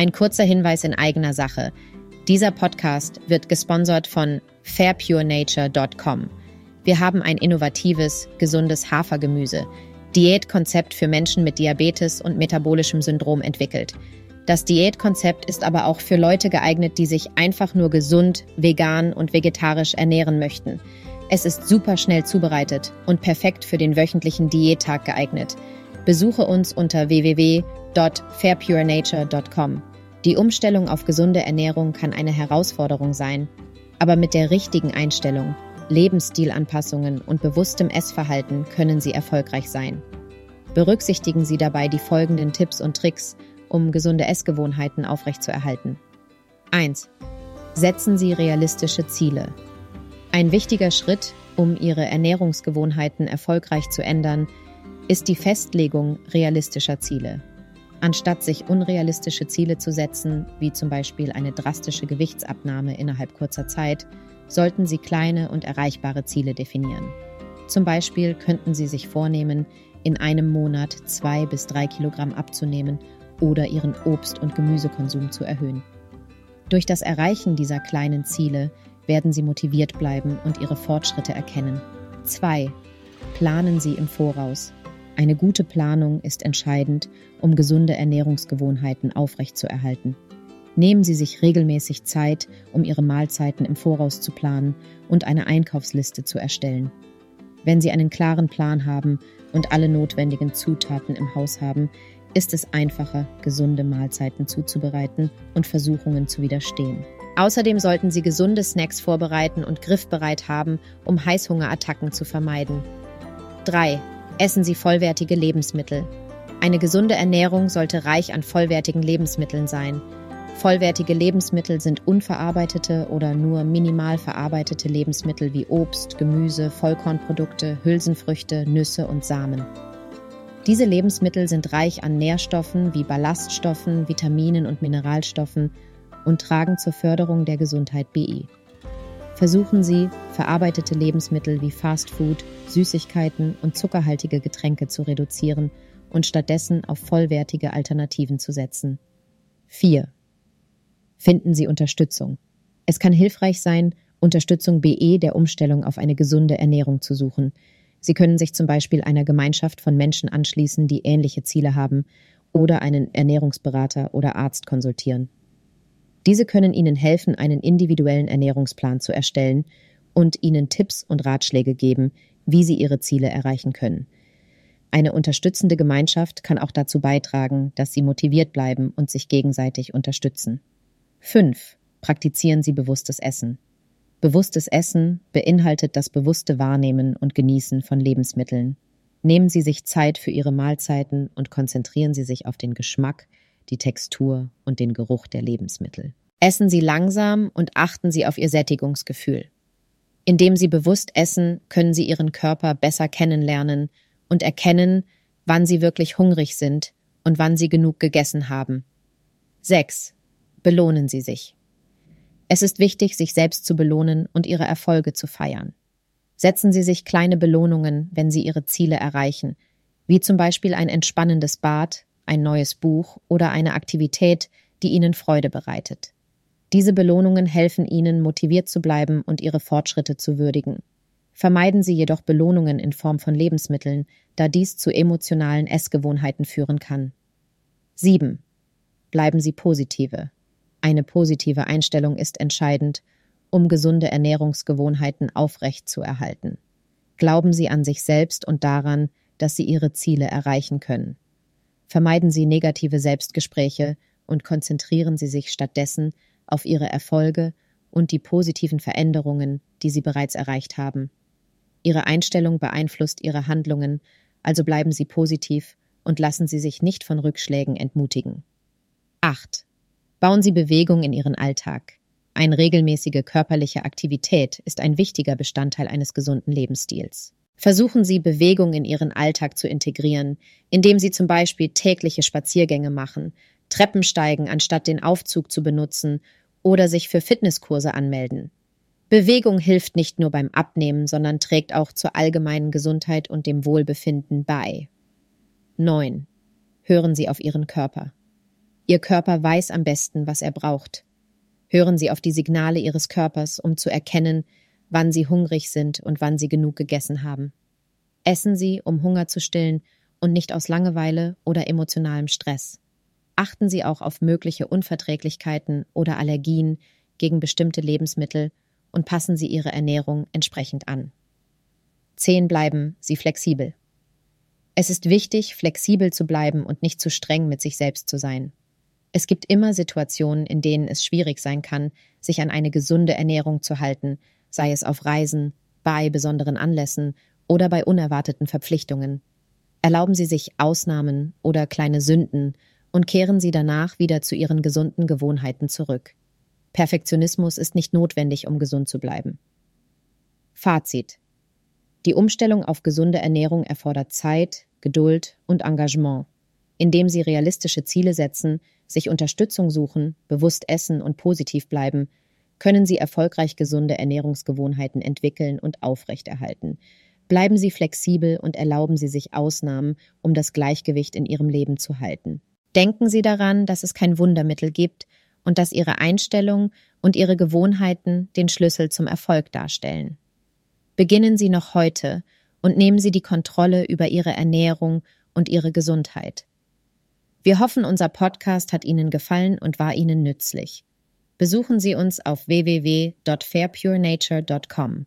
Ein kurzer Hinweis in eigener Sache. Dieser Podcast wird gesponsert von fairpurenature.com. Wir haben ein innovatives, gesundes Hafergemüse, Diätkonzept für Menschen mit Diabetes und metabolischem Syndrom entwickelt. Das Diätkonzept ist aber auch für Leute geeignet, die sich einfach nur gesund, vegan und vegetarisch ernähren möchten. Es ist super schnell zubereitet und perfekt für den wöchentlichen Diättag geeignet. Besuche uns unter www.fairpurenature.com. Die Umstellung auf gesunde Ernährung kann eine Herausforderung sein, aber mit der richtigen Einstellung, Lebensstilanpassungen und bewusstem Essverhalten können Sie erfolgreich sein. Berücksichtigen Sie dabei die folgenden Tipps und Tricks, um gesunde Essgewohnheiten aufrechtzuerhalten. 1. Setzen Sie realistische Ziele. Ein wichtiger Schritt, um Ihre Ernährungsgewohnheiten erfolgreich zu ändern, ist die Festlegung realistischer Ziele. Anstatt sich unrealistische Ziele zu setzen, wie zum Beispiel eine drastische Gewichtsabnahme innerhalb kurzer Zeit, sollten Sie kleine und erreichbare Ziele definieren. Zum Beispiel könnten Sie sich vornehmen, in einem Monat zwei bis drei Kilogramm abzunehmen oder Ihren Obst- und Gemüsekonsum zu erhöhen. Durch das Erreichen dieser kleinen Ziele werden Sie motiviert bleiben und Ihre Fortschritte erkennen. 2. Planen Sie im Voraus. Eine gute Planung ist entscheidend, um gesunde Ernährungsgewohnheiten aufrechtzuerhalten. Nehmen Sie sich regelmäßig Zeit, um Ihre Mahlzeiten im Voraus zu planen und eine Einkaufsliste zu erstellen. Wenn Sie einen klaren Plan haben und alle notwendigen Zutaten im Haus haben, ist es einfacher, gesunde Mahlzeiten zuzubereiten und Versuchungen zu widerstehen. Außerdem sollten Sie gesunde Snacks vorbereiten und griffbereit haben, um Heißhungerattacken zu vermeiden. 3. Essen Sie vollwertige Lebensmittel. Eine gesunde Ernährung sollte reich an vollwertigen Lebensmitteln sein. Vollwertige Lebensmittel sind unverarbeitete oder nur minimal verarbeitete Lebensmittel wie Obst, Gemüse, Vollkornprodukte, Hülsenfrüchte, Nüsse und Samen. Diese Lebensmittel sind reich an Nährstoffen wie Ballaststoffen, Vitaminen und Mineralstoffen und tragen zur Förderung der Gesundheit BI. Versuchen Sie, verarbeitete Lebensmittel wie Fastfood, Süßigkeiten und zuckerhaltige Getränke zu reduzieren und stattdessen auf vollwertige Alternativen zu setzen. 4. Finden Sie Unterstützung. Es kann hilfreich sein, Unterstützung BE der Umstellung auf eine gesunde Ernährung zu suchen. Sie können sich zum Beispiel einer Gemeinschaft von Menschen anschließen, die ähnliche Ziele haben, oder einen Ernährungsberater oder Arzt konsultieren. Diese können Ihnen helfen, einen individuellen Ernährungsplan zu erstellen und Ihnen Tipps und Ratschläge geben, wie Sie Ihre Ziele erreichen können. Eine unterstützende Gemeinschaft kann auch dazu beitragen, dass Sie motiviert bleiben und sich gegenseitig unterstützen. 5. Praktizieren Sie bewusstes Essen. Bewusstes Essen beinhaltet das bewusste Wahrnehmen und Genießen von Lebensmitteln. Nehmen Sie sich Zeit für Ihre Mahlzeiten und konzentrieren Sie sich auf den Geschmack, die Textur und den Geruch der Lebensmittel. Essen Sie langsam und achten Sie auf Ihr Sättigungsgefühl. Indem Sie bewusst essen, können Sie Ihren Körper besser kennenlernen und erkennen, wann Sie wirklich hungrig sind und wann Sie genug gegessen haben. 6. Belohnen Sie sich. Es ist wichtig, sich selbst zu belohnen und Ihre Erfolge zu feiern. Setzen Sie sich kleine Belohnungen, wenn Sie Ihre Ziele erreichen, wie zum Beispiel ein entspannendes Bad ein neues Buch oder eine Aktivität, die Ihnen Freude bereitet. Diese Belohnungen helfen Ihnen, motiviert zu bleiben und Ihre Fortschritte zu würdigen. Vermeiden Sie jedoch Belohnungen in Form von Lebensmitteln, da dies zu emotionalen Essgewohnheiten führen kann. 7. Bleiben Sie positive. Eine positive Einstellung ist entscheidend, um gesunde Ernährungsgewohnheiten aufrecht zu erhalten. Glauben Sie an sich selbst und daran, dass Sie Ihre Ziele erreichen können. Vermeiden Sie negative Selbstgespräche und konzentrieren Sie sich stattdessen auf Ihre Erfolge und die positiven Veränderungen, die Sie bereits erreicht haben. Ihre Einstellung beeinflusst Ihre Handlungen, also bleiben Sie positiv und lassen Sie sich nicht von Rückschlägen entmutigen. 8. Bauen Sie Bewegung in Ihren Alltag. Eine regelmäßige körperliche Aktivität ist ein wichtiger Bestandteil eines gesunden Lebensstils. Versuchen Sie, Bewegung in Ihren Alltag zu integrieren, indem Sie zum Beispiel tägliche Spaziergänge machen, Treppen steigen, anstatt den Aufzug zu benutzen oder sich für Fitnesskurse anmelden. Bewegung hilft nicht nur beim Abnehmen, sondern trägt auch zur allgemeinen Gesundheit und dem Wohlbefinden bei. 9. Hören Sie auf Ihren Körper. Ihr Körper weiß am besten, was er braucht. Hören Sie auf die Signale Ihres Körpers, um zu erkennen, wann Sie hungrig sind und wann Sie genug gegessen haben. Essen Sie, um Hunger zu stillen und nicht aus Langeweile oder emotionalem Stress. Achten Sie auch auf mögliche Unverträglichkeiten oder Allergien gegen bestimmte Lebensmittel und passen Sie Ihre Ernährung entsprechend an. 10 bleiben Sie flexibel. Es ist wichtig, flexibel zu bleiben und nicht zu streng mit sich selbst zu sein. Es gibt immer Situationen, in denen es schwierig sein kann, sich an eine gesunde Ernährung zu halten, sei es auf Reisen, bei besonderen Anlässen oder bei unerwarteten Verpflichtungen. Erlauben Sie sich Ausnahmen oder kleine Sünden und kehren Sie danach wieder zu Ihren gesunden Gewohnheiten zurück. Perfektionismus ist nicht notwendig, um gesund zu bleiben. Fazit. Die Umstellung auf gesunde Ernährung erfordert Zeit, Geduld und Engagement. Indem Sie realistische Ziele setzen, sich Unterstützung suchen, bewusst essen und positiv bleiben, können Sie erfolgreich gesunde Ernährungsgewohnheiten entwickeln und aufrechterhalten. Bleiben Sie flexibel und erlauben Sie sich Ausnahmen, um das Gleichgewicht in Ihrem Leben zu halten. Denken Sie daran, dass es kein Wundermittel gibt und dass Ihre Einstellung und Ihre Gewohnheiten den Schlüssel zum Erfolg darstellen. Beginnen Sie noch heute und nehmen Sie die Kontrolle über Ihre Ernährung und Ihre Gesundheit. Wir hoffen, unser Podcast hat Ihnen gefallen und war Ihnen nützlich. Besuchen Sie uns auf www.fairpurenature.com.